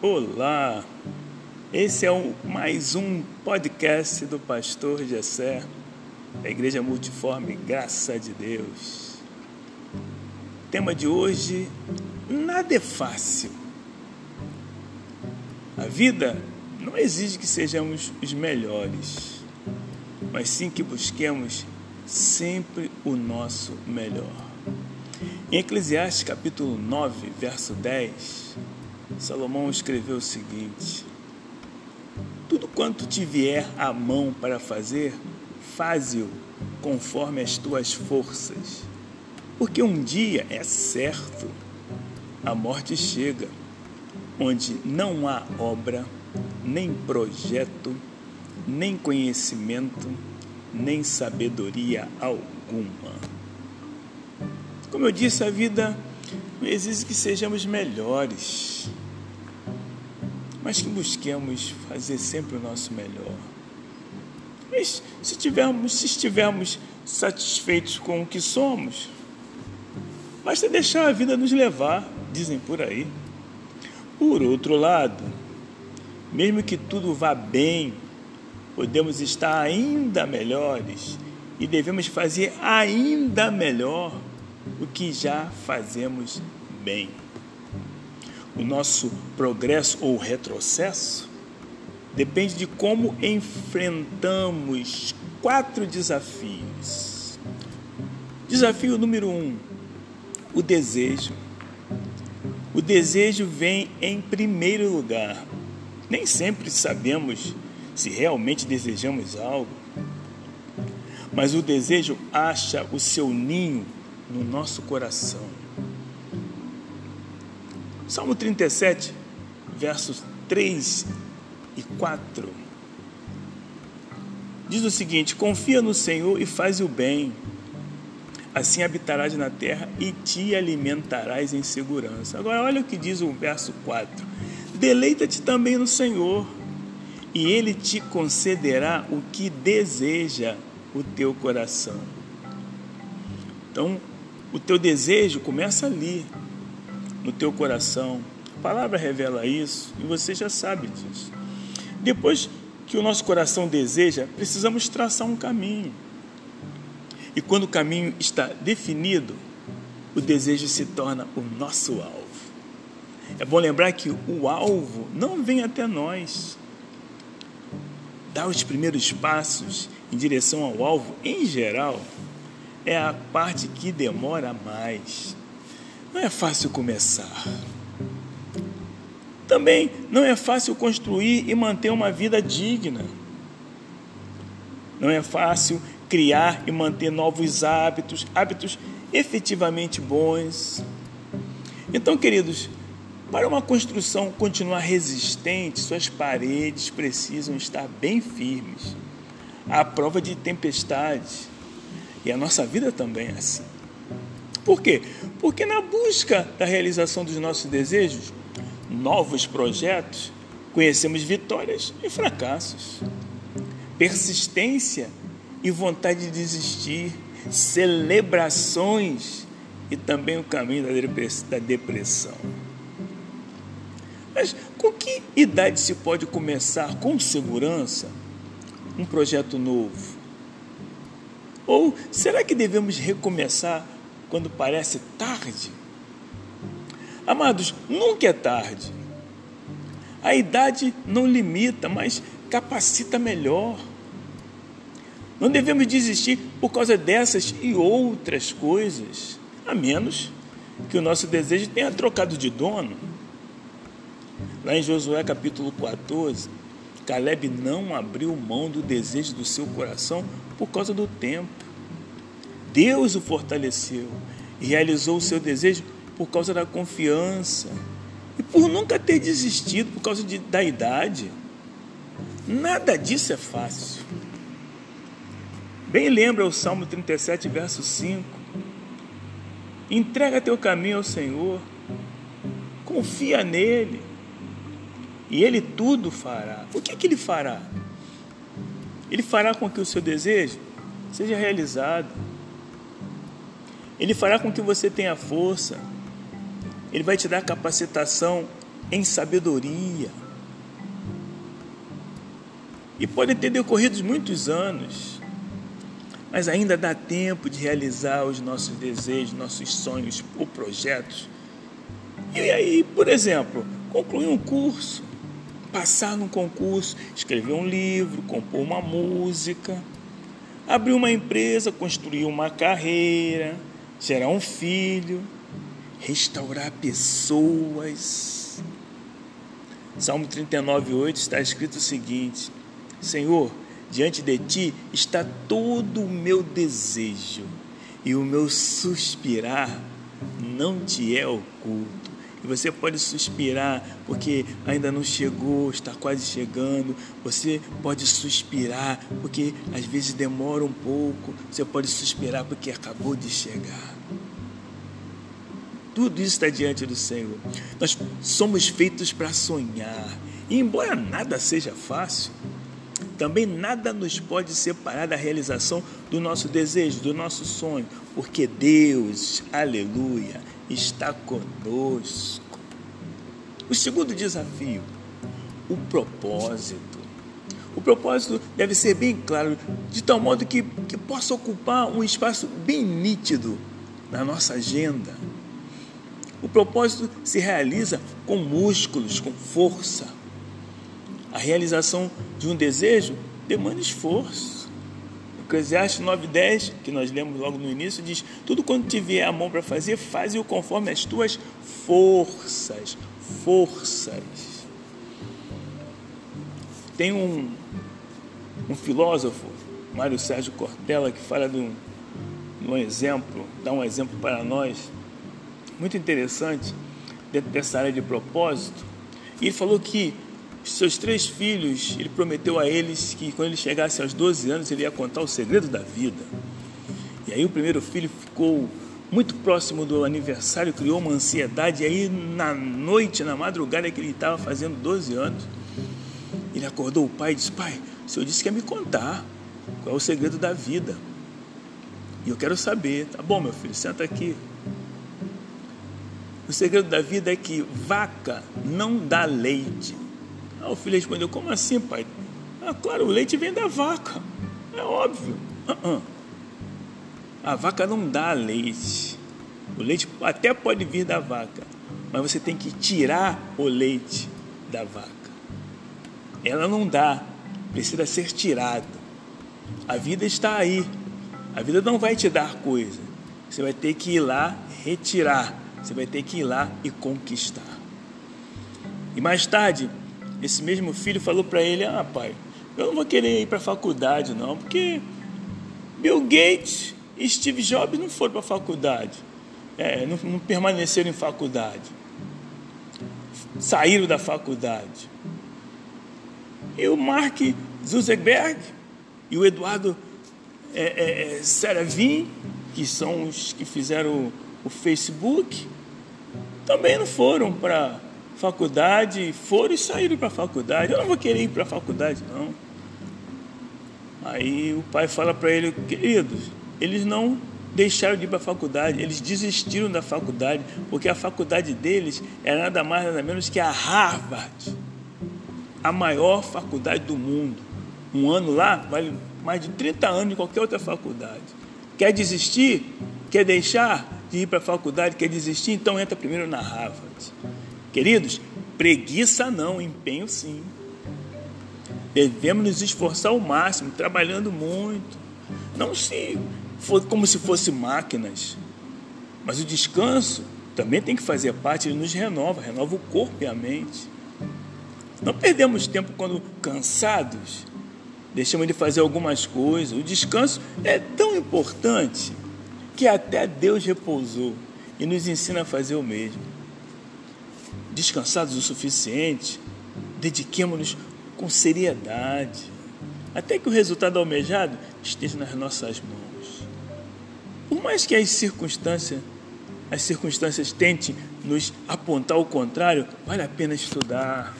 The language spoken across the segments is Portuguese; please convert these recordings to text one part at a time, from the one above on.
Olá, esse é um, mais um podcast do Pastor Gessé, da Igreja Multiforme Graça de Deus. Tema de hoje: nada é fácil. A vida não exige que sejamos os melhores, mas sim que busquemos sempre o nosso melhor. Em Eclesiastes capítulo 9, verso 10, Salomão escreveu o seguinte: Tudo quanto te vier à mão para fazer, faze-o conforme as tuas forças, porque um dia é certo, a morte chega, onde não há obra, nem projeto, nem conhecimento, nem sabedoria alguma. Como eu disse, a vida não exige que sejamos melhores, mas que busquemos fazer sempre o nosso melhor. Mas se, tivermos, se estivermos satisfeitos com o que somos, basta deixar a vida nos levar, dizem por aí. Por outro lado, mesmo que tudo vá bem, podemos estar ainda melhores e devemos fazer ainda melhor o que já fazemos bem. O nosso progresso ou retrocesso depende de como enfrentamos quatro desafios. Desafio número um: o desejo. O desejo vem em primeiro lugar. Nem sempre sabemos se realmente desejamos algo, mas o desejo acha o seu ninho no nosso coração. Salmo 37, versos 3 e 4. Diz o seguinte: Confia no Senhor e faz o bem, assim habitarás na terra e te alimentarás em segurança. Agora, olha o que diz o verso 4: Deleita-te também no Senhor, e Ele te concederá o que deseja o teu coração. Então, o teu desejo começa ali, no teu coração. A palavra revela isso e você já sabe disso. Depois que o nosso coração deseja, precisamos traçar um caminho. E quando o caminho está definido, o desejo se torna o nosso alvo. É bom lembrar que o alvo não vem até nós. Dar os primeiros passos em direção ao alvo, em geral, é a parte que demora mais. Não é fácil começar. Também não é fácil construir e manter uma vida digna. Não é fácil criar e manter novos hábitos, hábitos efetivamente bons. Então, queridos, para uma construção continuar resistente, suas paredes precisam estar bem firmes, à prova de tempestades e a nossa vida também é assim. Por quê? Porque na busca da realização dos nossos desejos, novos projetos, conhecemos vitórias e fracassos, persistência e vontade de desistir, celebrações e também o caminho da depressão. Mas com que idade se pode começar com segurança um projeto novo? Ou será que devemos recomeçar quando parece tarde? Amados, nunca é tarde. A idade não limita, mas capacita melhor. Não devemos desistir por causa dessas e outras coisas, a menos que o nosso desejo tenha trocado de dono. Lá em Josué capítulo 14, Caleb não abriu mão do desejo do seu coração por causa do tempo. Deus o fortaleceu e realizou o seu desejo por causa da confiança e por nunca ter desistido por causa de, da idade. Nada disso é fácil. Bem lembra o Salmo 37, verso 5. Entrega teu caminho ao Senhor, confia nele, e Ele tudo fará. O que, é que Ele fará? Ele fará com que o seu desejo seja realizado. Ele fará com que você tenha força. Ele vai te dar capacitação em sabedoria. E podem ter decorrido muitos anos, mas ainda dá tempo de realizar os nossos desejos, nossos sonhos ou projetos. E aí, por exemplo, concluir um curso, passar num concurso, escrever um livro, compor uma música, abrir uma empresa, construir uma carreira, gerar um filho, restaurar pessoas. Salmo 39, 8 está escrito o seguinte: Senhor, diante de ti está todo o meu desejo e o meu suspirar não te é oculto. E você pode suspirar porque ainda não chegou, está quase chegando. Você pode suspirar porque às vezes demora um pouco. Você pode suspirar porque acabou de chegar. Tudo isso está diante do Senhor. Nós somos feitos para sonhar. E embora nada seja fácil, também nada nos pode separar da realização do nosso desejo, do nosso sonho, porque Deus, aleluia, está conosco. O segundo desafio, o propósito. O propósito deve ser bem claro, de tal modo que, que possa ocupar um espaço bem nítido na nossa agenda. O propósito se realiza com músculos, com força. A realização de um desejo demanda esforço. Eclesiastes 9,10, que nós lemos logo no início, diz: Tudo quanto tiver a mão para fazer, faze-o conforme as tuas forças. Forças. Tem um, um filósofo, Mário Sérgio Cortella, que fala de um, de um exemplo, dá um exemplo para nós, muito interessante, dentro dessa área de propósito. E ele falou que seus três filhos, ele prometeu a eles que quando ele chegasse aos 12 anos, ele ia contar o segredo da vida. E aí o primeiro filho ficou muito próximo do aniversário, criou uma ansiedade, e aí na noite, na madrugada que ele estava fazendo 12 anos, ele acordou o pai e disse, pai, o senhor disse que ia me contar qual é o segredo da vida. E eu quero saber, tá bom meu filho, senta aqui. O segredo da vida é que vaca não dá leite ah, o filho respondeu: Como assim, pai? Ah, claro, o leite vem da vaca. É óbvio. Uh -uh. A vaca não dá leite. O leite até pode vir da vaca, mas você tem que tirar o leite da vaca. Ela não dá, precisa ser tirada. A vida está aí. A vida não vai te dar coisa. Você vai ter que ir lá retirar. Você vai ter que ir lá e conquistar. E mais tarde, esse mesmo filho falou para ele: Ah, pai, eu não vou querer ir para a faculdade, não, porque Bill Gates e Steve Jobs não foram para a faculdade, é, não, não permaneceram em faculdade, saíram da faculdade. E o Mark Zuckerberg e o Eduardo é, é, é Seravin, que são os que fizeram o, o Facebook, também não foram para faculdade, foram e saíram para a faculdade. Eu não vou querer ir para a faculdade, não. Aí o pai fala para ele, queridos, eles não deixaram de ir para a faculdade, eles desistiram da faculdade, porque a faculdade deles era nada mais nada menos que a Harvard, a maior faculdade do mundo. Um ano lá vale mais de 30 anos de qualquer outra faculdade. Quer desistir? Quer deixar de ir para a faculdade? Quer desistir? Então entra primeiro na Harvard. Queridos, preguiça não, empenho sim. Devemos nos esforçar ao máximo, trabalhando muito. Não se for como se fossem máquinas. Mas o descanso também tem que fazer parte, ele nos renova, renova o corpo e a mente. Não perdemos tempo quando cansados, deixamos de fazer algumas coisas. O descanso é tão importante que até Deus repousou e nos ensina a fazer o mesmo descansados o suficiente, dediquemos-nos com seriedade, até que o resultado almejado esteja nas nossas mãos. Por mais que as circunstâncias, as circunstâncias tentem nos apontar o contrário, vale a pena estudar,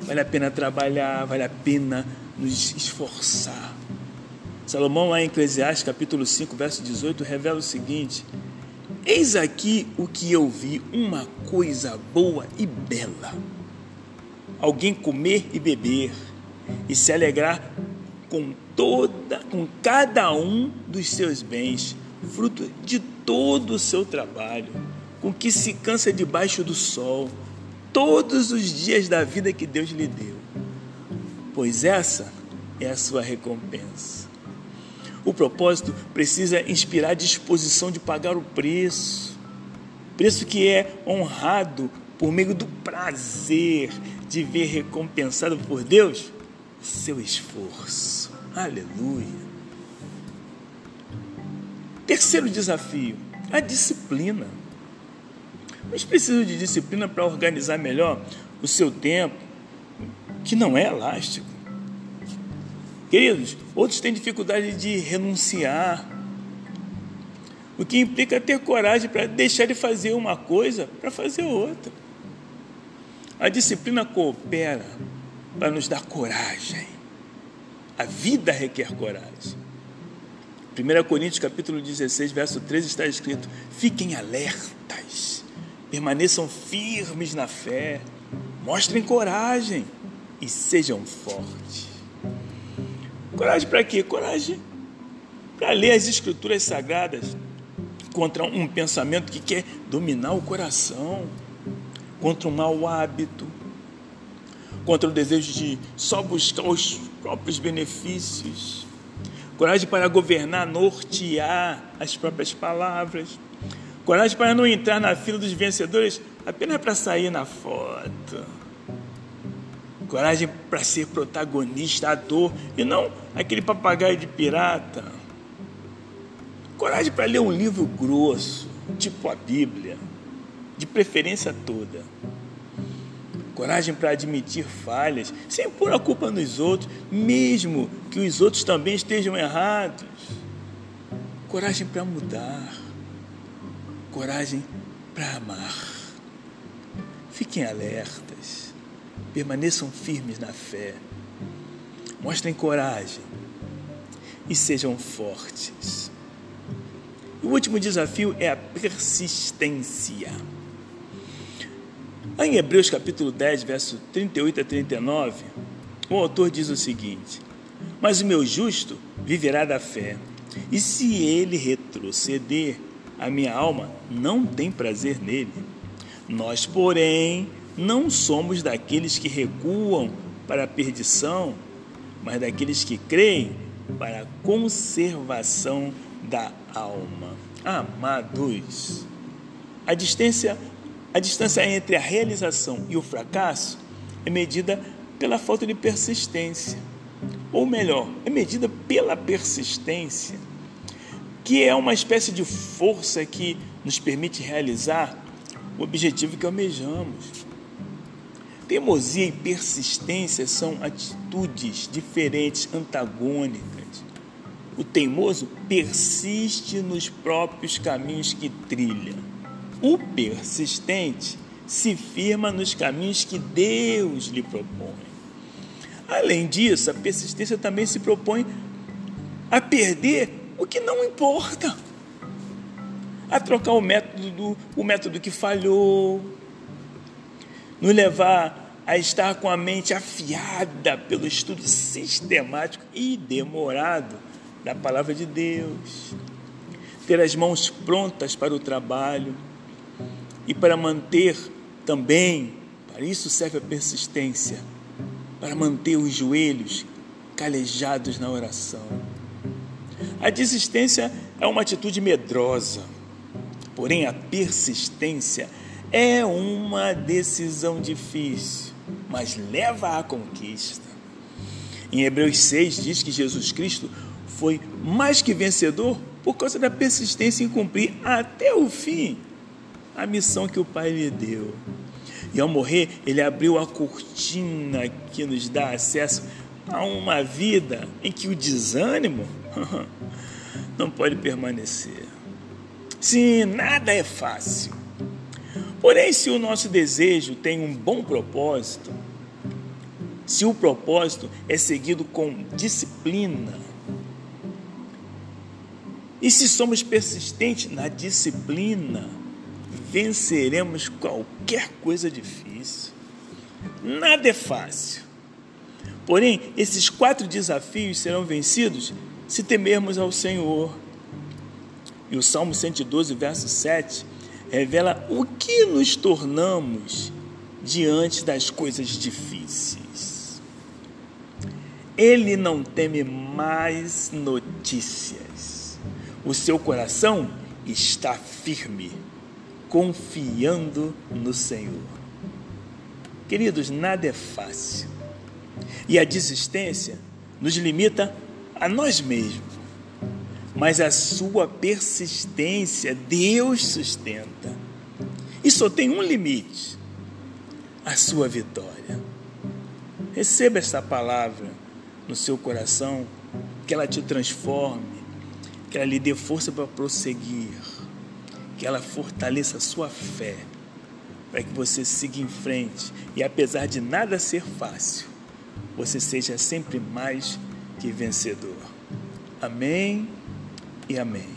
vale a pena trabalhar, vale a pena nos esforçar. Salomão, lá em Eclesiastes, capítulo 5, verso 18, revela o seguinte: Eis aqui o que eu vi, uma coisa boa e bela. alguém comer e beber e se alegrar com toda, com cada um dos seus bens, fruto de todo o seu trabalho, com que se cansa debaixo do sol, todos os dias da vida que Deus lhe deu. Pois essa é a sua recompensa. O propósito precisa inspirar disposição de pagar o preço, preço que é honrado por meio do prazer de ver recompensado por Deus seu esforço. Aleluia. Terceiro desafio, a disciplina. Mas precisa de disciplina para organizar melhor o seu tempo, que não é elástico. Queridos, outros têm dificuldade de renunciar, o que implica ter coragem para deixar de fazer uma coisa para fazer outra. A disciplina coopera para nos dar coragem. A vida requer coragem. 1 Coríntios capítulo 16, verso 13 está escrito: Fiquem alertas, permaneçam firmes na fé, mostrem coragem e sejam fortes. Coragem para quê? Coragem para ler as escrituras sagradas contra um pensamento que quer dominar o coração, contra um mau hábito, contra o desejo de só buscar os próprios benefícios, coragem para governar, nortear as próprias palavras, coragem para não entrar na fila dos vencedores apenas para sair na foto, coragem para ser protagonista, ator e não aquele papagaio de pirata, coragem para ler um livro grosso, tipo a Bíblia, de preferência toda coragem para admitir falhas, sem pôr a culpa nos outros, mesmo que os outros também estejam errados. Coragem para mudar, coragem para amar. Fiquem alertas, permaneçam firmes na fé, mostrem coragem e sejam fortes. O último desafio é a persistência. Em Hebreus capítulo 10, verso 38 a 39, o autor diz o seguinte: Mas o meu justo viverá da fé, e se ele retroceder, a minha alma não tem prazer nele. Nós, porém, não somos daqueles que recuam para a perdição, mas daqueles que creem para a conservação da alma. Amados, a distância a distância entre a realização e o fracasso é medida pela falta de persistência. Ou melhor, é medida pela persistência, que é uma espécie de força que nos permite realizar o objetivo que almejamos. Teimosia e persistência são atitudes diferentes, antagônicas. O teimoso persiste nos próprios caminhos que trilha o persistente se firma nos caminhos que Deus lhe propõe. Além disso, a persistência também se propõe a perder o que não importa, a trocar o método, do, o método que falhou, nos levar a estar com a mente afiada pelo estudo sistemático e demorado da palavra de Deus, ter as mãos prontas para o trabalho, e para manter também, para isso serve a persistência, para manter os joelhos calejados na oração. A desistência é uma atitude medrosa, porém a persistência é uma decisão difícil, mas leva à conquista. Em Hebreus 6 diz que Jesus Cristo foi mais que vencedor por causa da persistência em cumprir até o fim a missão que o Pai lhe deu. E ao morrer, ele abriu a cortina que nos dá acesso a uma vida em que o desânimo não pode permanecer. Sim, nada é fácil. Porém, se o nosso desejo tem um bom propósito, se o propósito é seguido com disciplina, e se somos persistentes na disciplina, venceremos qualquer coisa difícil. Nada é fácil. Porém, esses quatro desafios serão vencidos se temermos ao Senhor. E o Salmo 112, verso 7, revela o que nos tornamos diante das coisas difíceis. Ele não teme mais notícias. O seu coração está firme, confiando no Senhor. Queridos, nada é fácil. E a desistência nos limita a nós mesmos. Mas a sua persistência Deus sustenta. E só tem um limite: a sua vitória. Receba esta palavra no seu coração, que ela te transforme, que ela lhe dê força para prosseguir, que ela fortaleça a sua fé, para que você siga em frente e apesar de nada ser fácil, você seja sempre mais que vencedor. Amém e amém.